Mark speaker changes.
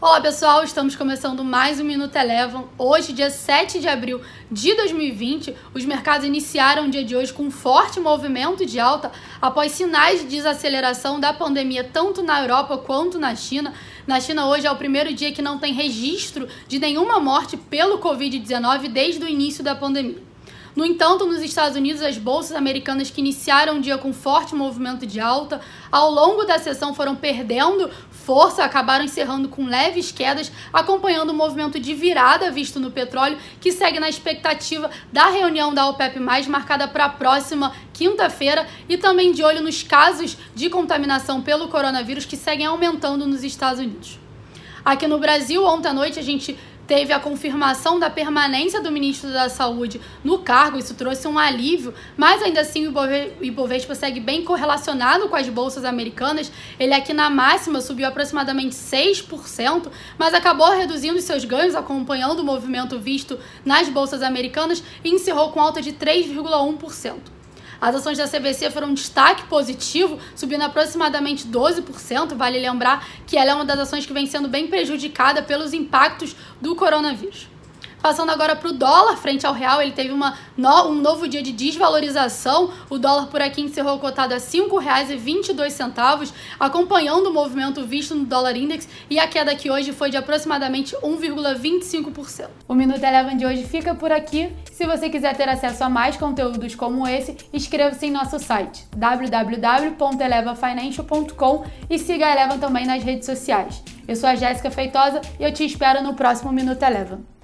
Speaker 1: Olá pessoal, estamos começando mais um Minuto Elevam. Hoje, dia 7 de abril de 2020, os mercados iniciaram o dia de hoje com forte movimento de alta após sinais de desaceleração da pandemia tanto na Europa quanto na China. Na China, hoje é o primeiro dia que não tem registro de nenhuma morte pelo Covid-19 desde o início da pandemia. No entanto, nos Estados Unidos, as bolsas americanas que iniciaram o dia com forte movimento de alta, ao longo da sessão foram perdendo força, acabaram encerrando com leves quedas, acompanhando o movimento de virada visto no petróleo, que segue na expectativa da reunião da OPEP+, marcada para a próxima quinta-feira, e também de olho nos casos de contaminação pelo coronavírus que seguem aumentando nos Estados Unidos. Aqui no Brasil, ontem à noite, a gente teve a confirmação da permanência do ministro da Saúde no cargo, isso trouxe um alívio, mas ainda assim o Ibovespa segue bem correlacionado com as bolsas americanas. Ele aqui na máxima subiu aproximadamente 6%, mas acabou reduzindo seus ganhos acompanhando o movimento visto nas bolsas americanas e encerrou com alta de 3,1%. As ações da CVC foram um destaque positivo, subindo aproximadamente 12%. Vale lembrar que ela é uma das ações que vem sendo bem prejudicada pelos impactos do coronavírus. Passando agora para o dólar frente ao real, ele teve uma, no, um novo dia de desvalorização. O dólar por aqui encerrou cotado a R$ 5,22, acompanhando o movimento visto no dólar index e a queda que hoje foi de aproximadamente 1,25%. O Minuto Eleven de hoje fica por aqui. Se você quiser ter acesso a mais conteúdos como esse, inscreva-se em nosso site www.elevafinancial.com e siga a Eleven também nas redes sociais. Eu sou a Jéssica Feitosa e eu te espero no próximo Minuto Eleven.